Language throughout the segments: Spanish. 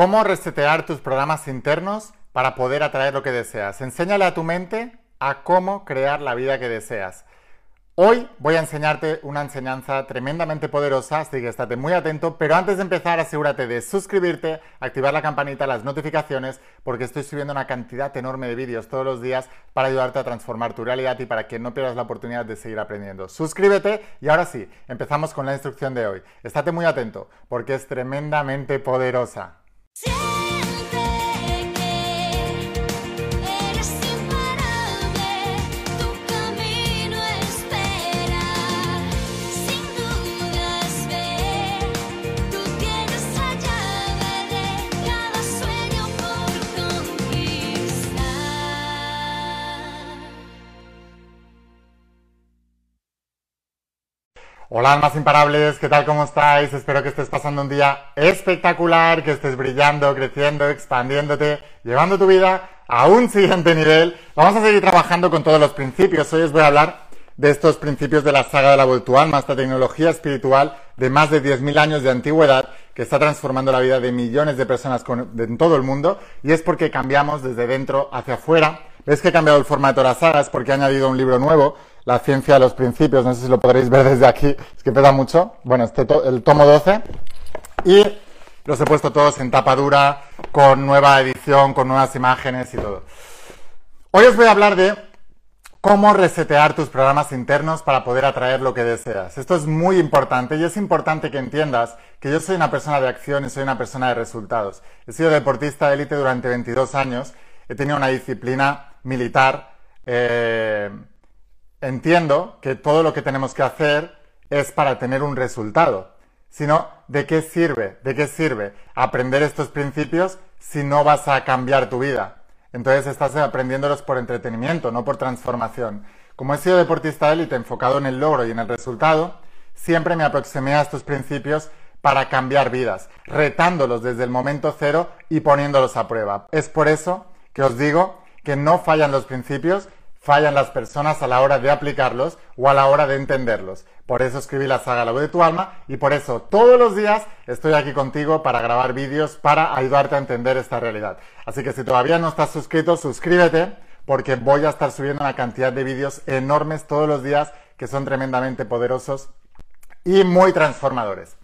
¿Cómo resetear tus programas internos para poder atraer lo que deseas? Enséñale a tu mente a cómo crear la vida que deseas. Hoy voy a enseñarte una enseñanza tremendamente poderosa, así que estate muy atento, pero antes de empezar asegúrate de suscribirte, activar la campanita, las notificaciones, porque estoy subiendo una cantidad enorme de vídeos todos los días para ayudarte a transformar tu realidad y para que no pierdas la oportunidad de seguir aprendiendo. Suscríbete y ahora sí, empezamos con la instrucción de hoy. Estate muy atento, porque es tremendamente poderosa. Hola almas imparables, ¿qué tal? ¿Cómo estáis? Espero que estés pasando un día espectacular, que estés brillando, creciendo, expandiéndote, llevando tu vida a un siguiente nivel. Vamos a seguir trabajando con todos los principios. Hoy os voy a hablar de estos principios de la saga de la vuelta alma, esta tecnología espiritual de más de 10.000 años de antigüedad que está transformando la vida de millones de personas en todo el mundo y es porque cambiamos desde dentro hacia afuera. ¿Ves que he cambiado el formato de las sagas? Porque he añadido un libro nuevo la ciencia de los principios, no sé si lo podréis ver desde aquí, es que pesa mucho. Bueno, este el tomo 12. Y los he puesto todos en tapa dura, con nueva edición, con nuevas imágenes y todo. Hoy os voy a hablar de cómo resetear tus programas internos para poder atraer lo que deseas. Esto es muy importante y es importante que entiendas que yo soy una persona de acción y soy una persona de resultados. He sido deportista de élite durante 22 años, he tenido una disciplina militar, eh, entiendo que todo lo que tenemos que hacer es para tener un resultado. Sino, ¿de qué sirve? ¿De qué sirve aprender estos principios si no vas a cambiar tu vida? Entonces estás aprendiéndolos por entretenimiento, no por transformación. Como he sido deportista élite enfocado en el logro y en el resultado, siempre me aproximé a estos principios para cambiar vidas, retándolos desde el momento cero y poniéndolos a prueba. Es por eso que os digo que no fallan los principios fallan las personas a la hora de aplicarlos o a la hora de entenderlos. Por eso escribí la saga La voz de tu alma y por eso todos los días estoy aquí contigo para grabar vídeos para ayudarte a entender esta realidad. Así que si todavía no estás suscrito, suscríbete porque voy a estar subiendo una cantidad de vídeos enormes todos los días que son tremendamente poderosos y muy transformadores.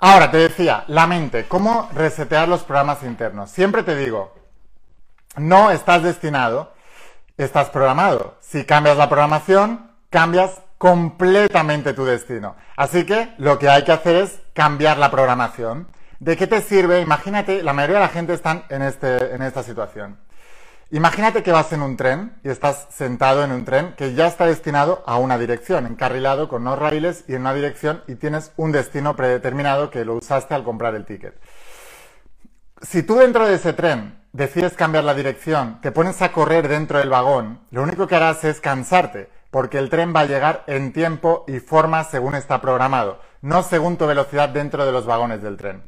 Ahora, te decía, la mente, ¿cómo resetear los programas internos? Siempre te digo, no estás destinado estás programado. Si cambias la programación, cambias completamente tu destino. Así que lo que hay que hacer es cambiar la programación. ¿De qué te sirve? Imagínate, la mayoría de la gente está en, este, en esta situación. Imagínate que vas en un tren y estás sentado en un tren que ya está destinado a una dirección, encarrilado con unos raíles y en una dirección y tienes un destino predeterminado que lo usaste al comprar el ticket. Si tú dentro de ese tren decides cambiar la dirección, te pones a correr dentro del vagón, lo único que harás es cansarte, porque el tren va a llegar en tiempo y forma según está programado, no según tu velocidad dentro de los vagones del tren.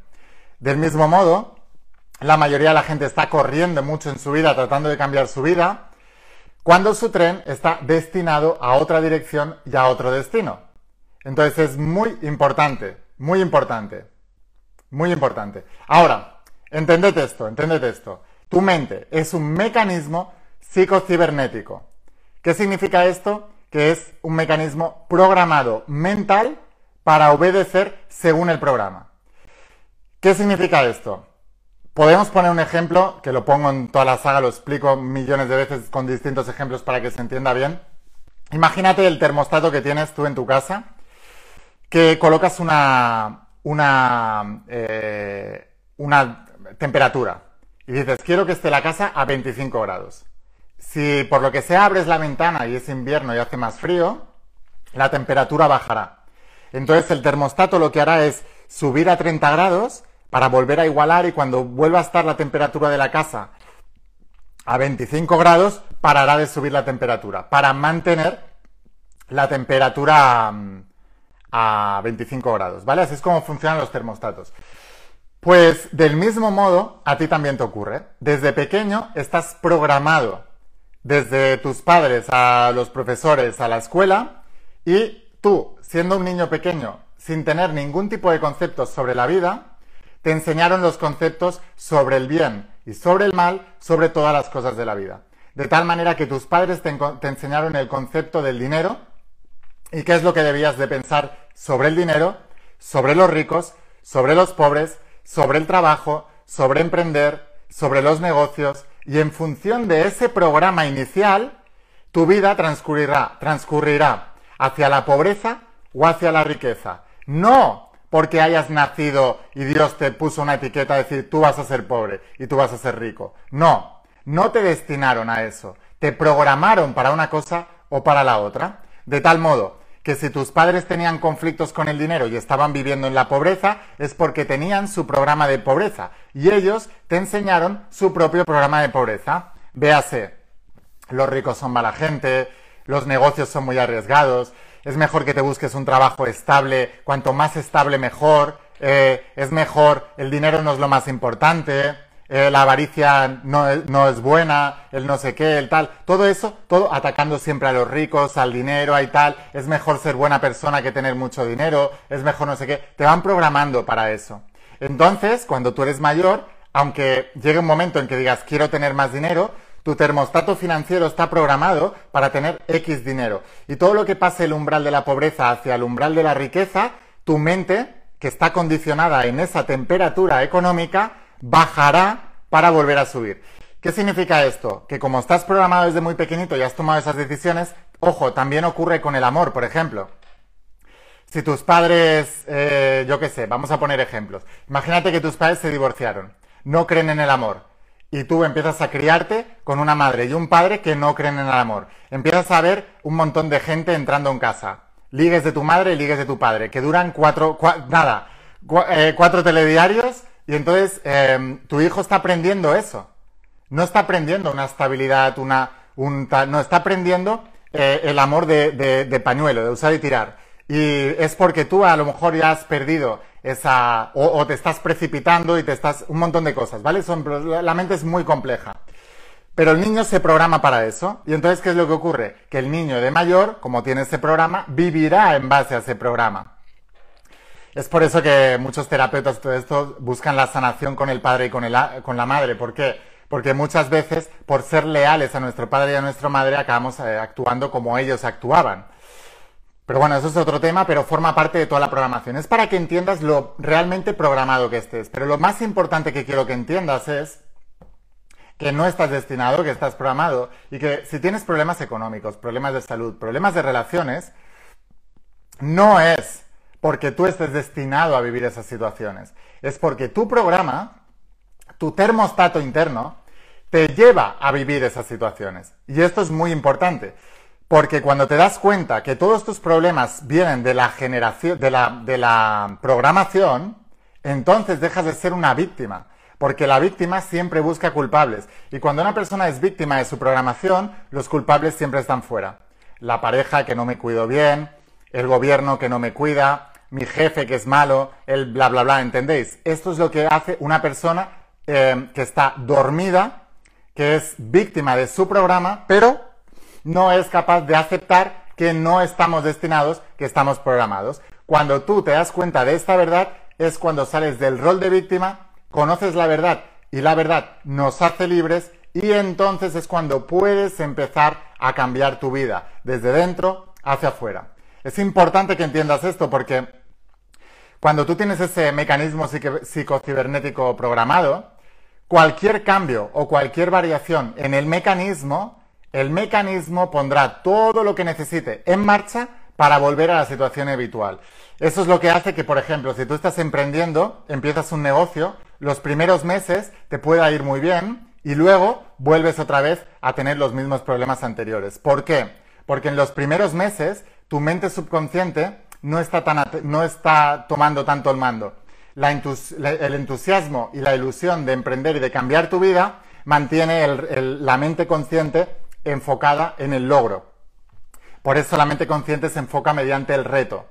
Del mismo modo, la mayoría de la gente está corriendo mucho en su vida tratando de cambiar su vida, cuando su tren está destinado a otra dirección y a otro destino. Entonces es muy importante, muy importante, muy importante. Ahora, entendete esto, entendete esto. Tu mente es un mecanismo psicocibernético. ¿Qué significa esto? Que es un mecanismo programado mental para obedecer según el programa. ¿Qué significa esto? Podemos poner un ejemplo, que lo pongo en toda la saga, lo explico millones de veces con distintos ejemplos para que se entienda bien. Imagínate el termostato que tienes tú en tu casa, que colocas una, una, eh, una temperatura, y dices, quiero que esté la casa a 25 grados. Si por lo que sea abres la ventana y es invierno y hace más frío, la temperatura bajará. Entonces el termostato lo que hará es subir a 30 grados para volver a igualar y cuando vuelva a estar la temperatura de la casa a 25 grados, parará de subir la temperatura para mantener la temperatura mm, a 25 grados, ¿vale? Así es como funcionan los termostatos. Pues del mismo modo, a ti también te ocurre. Desde pequeño estás programado, desde tus padres a los profesores, a la escuela, y tú, siendo un niño pequeño, sin tener ningún tipo de conceptos sobre la vida, te enseñaron los conceptos sobre el bien y sobre el mal, sobre todas las cosas de la vida. De tal manera que tus padres te, enseñaron el concepto del dinero y qué es lo que debías de pensar sobre el dinero, sobre los ricos, sobre los pobres, sobre el trabajo, sobre emprender, sobre los negocios y en función de ese programa inicial, tu vida transcurrirá, transcurrirá hacia la pobreza o hacia la riqueza. No porque hayas nacido y Dios te puso una etiqueta de decir tú vas a ser pobre y tú vas a ser rico. No, no te destinaron a eso. Te programaron para una cosa o para la otra. De tal modo que si tus padres tenían conflictos con el dinero y estaban viviendo en la pobreza, es porque tenían su programa de pobreza y ellos te enseñaron su propio programa de pobreza. Véase, los ricos son mala gente, los negocios son muy arriesgados, es mejor que te busques un trabajo estable, cuanto más estable mejor, eh, es mejor, el dinero no es lo más importante, eh, la avaricia no es, no es, buena, el no sé qué, el tal, todo eso, todo atacando siempre a los ricos, al dinero, y tal, es mejor ser buena persona que tener mucho dinero, es mejor no sé qué, te van programando para eso. Entonces, cuando tú eres mayor, aunque llegue un momento en que digas quiero tener más dinero, tu termostato financiero está programado para tener X dinero. Y todo lo que pase el umbral de la pobreza hacia el umbral de la riqueza, tu mente, que está condicionada en esa temperatura económica, bajará para volver a subir. ¿Qué significa esto? Que como estás programado desde muy pequeñito y has tomado esas decisiones, ojo, también ocurre con el amor, por ejemplo. Si tus padres, eh, yo qué sé, vamos a poner ejemplos. Imagínate que tus padres se divorciaron, no creen en el amor. Y tú empiezas a criarte con una madre y un padre que no creen en el amor. Empiezas a ver un montón de gente entrando en casa. Ligues de tu madre y ligues de tu padre, que duran cuatro, nada, eh, cuatro telediarios y entonces em, tu hijo está aprendiendo eso. No está aprendiendo una estabilidad, una, un no, está aprendiendo eh, el amor de, pañuelo, de usar y tirar. Y es porque tú a lo mejor ya has perdido esa, o, te estás precipitando y te estás, un montón de cosas, ¿vale? Son, la mente es muy compleja. Pero el niño se programa para eso. Y entonces, ¿qué es lo que ocurre? Que el niño de mayor, como tiene ese programa, vivirá en base a ese programa. Es por eso que muchos terapeutas todo esto buscan la sanación con el padre y con, con la madre. ¿Por qué? Porque muchas veces, por ser leales a nuestro padre y a nuestra madre, acabamos eh, actuando como ellos actuaban. Pero bueno, eso es otro tema, pero forma parte de toda la programación. Es para que entiendas lo realmente programado que estés. Pero lo más importante que quiero que entiendas es que no estás destinado, que estás programado y que si tienes problemas económicos, problemas de salud, problemas de relaciones, no es porque tú estés destinado a vivir esas situaciones. Es porque tu programa, tu termostato interno, te lleva a vivir esas situaciones. Y esto es muy importante. Porque cuando te das cuenta que todos tus problemas vienen de la generación, de la, de la programación, entonces dejas de ser una víctima. Porque la víctima siempre busca culpables. Y cuando una persona es víctima de su programación, los culpables siempre están fuera. La pareja que no me cuido bien, el gobierno que no me cuida, mi jefe que es malo, el bla, bla, bla, ¿entendéis? Esto es lo que hace una persona eh, que está dormida, que es víctima de su programa, pero no es capaz de aceptar que no estamos destinados, que estamos programados. Cuando tú te das cuenta de esta verdad, es cuando sales del rol de víctima, conoces la verdad y la verdad nos hace libres y entonces es cuando puedes empezar a cambiar tu vida desde dentro hacia afuera. Es importante que entiendas esto porque cuando tú tienes ese mecanismo psicocibernético programado, cualquier cambio o cualquier variación en el mecanismo, el mecanismo pondrá todo lo que necesite en marcha para volver a la situación habitual. Eso es lo que hace que, por ejemplo, si tú estás emprendiendo, empiezas un negocio, los primeros meses te pueda ir muy bien y luego vuelves otra vez a tener los mismos problemas anteriores. ¿Por qué? Porque en los primeros meses tu mente subconsciente no está, tan no está tomando tanto el mando. el entusiasmo y la ilusión de emprender y de cambiar tu vida mantiene la mente consciente enfocada en el logro. Por eso la mente consciente se enfoca mediante el reto.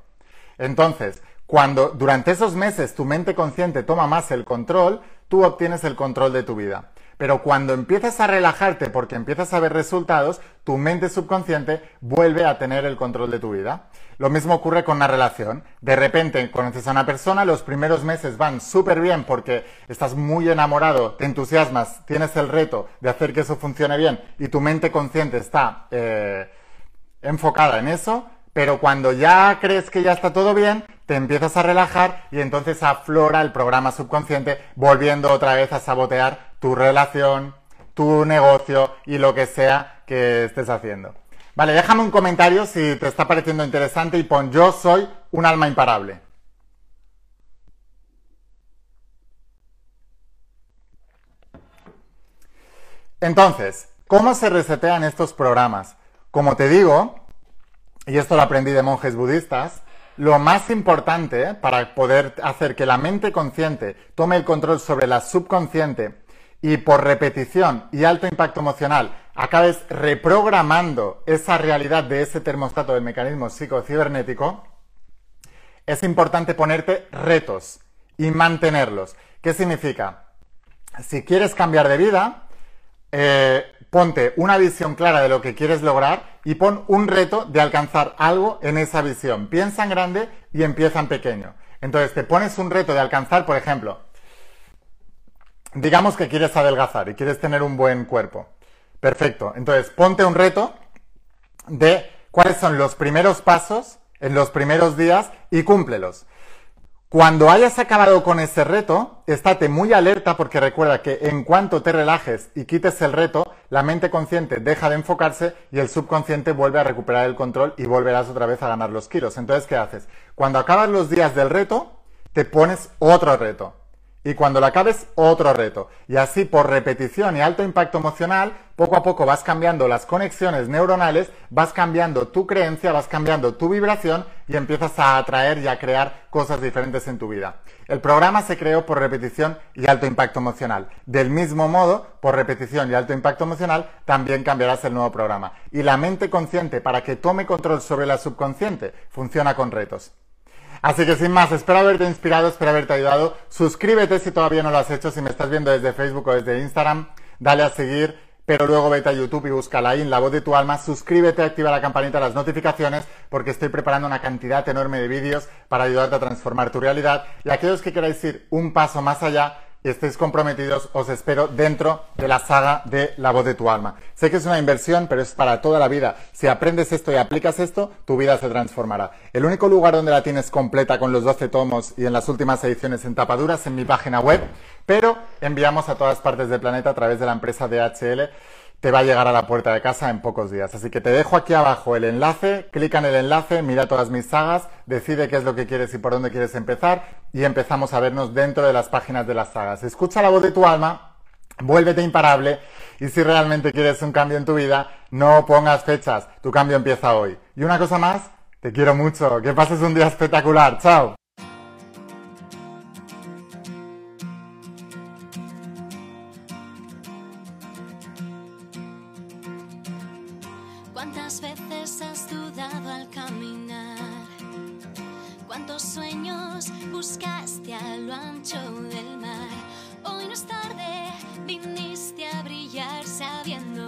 Entonces, cuando durante esos meses tu mente consciente toma más el control, tú obtienes el control de tu vida. Pero cuando empiezas a relajarte porque empiezas a ver resultados, tu mente subconsciente vuelve a tener el control de tu vida. Lo mismo ocurre con una relación. De repente conoces a una persona, los primeros meses van súper bien porque estás muy enamorado, te entusiasmas, tienes el reto de hacer que eso funcione bien y tu mente consciente está eh, enfocada en eso, pero cuando ya crees que ya está todo bien, te empiezas a relajar y entonces aflora el programa subconsciente volviendo otra vez a sabotear tu relación, tu negocio y lo que sea que estés haciendo. Vale, déjame un comentario si te está pareciendo interesante y pon yo soy un alma imparable. Entonces, ¿cómo se resetean estos programas? Como te digo, y esto lo aprendí de monjes budistas, lo más importante para poder hacer que la mente consciente tome el control sobre la subconsciente y por repetición y alto impacto emocional acabes reprogramando esa realidad de ese termostato del mecanismo psicocibernético, es importante ponerte retos y mantenerlos. ¿Qué significa? Si quieres cambiar de vida, eh, ponte una visión clara de lo que quieres lograr y pon un reto de alcanzar algo en esa visión. Piensa en grande y empieza en pequeño. Entonces te pones un reto de alcanzar, por ejemplo, digamos que quieres adelgazar y quieres tener un buen cuerpo. Perfecto. Entonces, ponte un reto de cuáles son los primeros pasos en los primeros días y cúmplelos. Cuando hayas acabado con ese reto, estate muy alerta porque recuerda que en cuanto te relajes y quites el reto, la mente consciente deja de enfocarse y el subconsciente vuelve a recuperar el control y volverás otra vez a ganar los kilos. Entonces, ¿qué haces? Cuando acabas los días del reto, te pones otro reto y cuando lo acabes, otro reto. Y así, por repetición y alto impacto emocional, poco a poco vas cambiando las conexiones neuronales, vas cambiando tu creencia, vas cambiando tu vibración y empiezas a atraer y a crear cosas diferentes en tu vida. El programa se creó por repetición y alto impacto emocional. Del mismo modo, por repetición y alto impacto emocional, también cambiarás el nuevo programa. Y la mente consciente, para que tome control sobre la subconsciente, funciona con retos. Así que sin más, espero haberte inspirado, espero haberte ayudado. Suscríbete si todavía no lo has hecho, si me estás viendo desde Facebook o desde Instagram, dale a seguir, pero luego vete a YouTube y busca la in, la voz de tu alma, suscríbete, activa la campanita, las notificaciones, porque estoy preparando una cantidad enorme de vídeos para ayudarte a transformar tu realidad. Y aquellos que queráis ir un paso más allá, estéis comprometidos, os espero dentro de la saga de La voz de tu alma. Sé que es una inversión, pero es para toda la vida. Si aprendes esto y aplicas esto, tu vida se transformará. El único lugar donde la tienes completa con los 12 tomos y en las últimas ediciones en tapaduras en mi página web, pero enviamos a todas partes del planeta a través de la empresa DHL te va a llegar a la puerta de casa en pocos días. Así que te dejo aquí abajo el enlace, clica en el enlace, mira todas mis sagas, decide qué es lo que quieres y por dónde quieres empezar y empezamos a vernos dentro de las páginas de las sagas. Escucha la voz de tu alma, vuélvete imparable y si realmente quieres un cambio en tu vida, no pongas fechas, tu cambio empieza hoy. Y una cosa más, te quiero mucho, que pases un día espectacular, chao. brillar sabiendo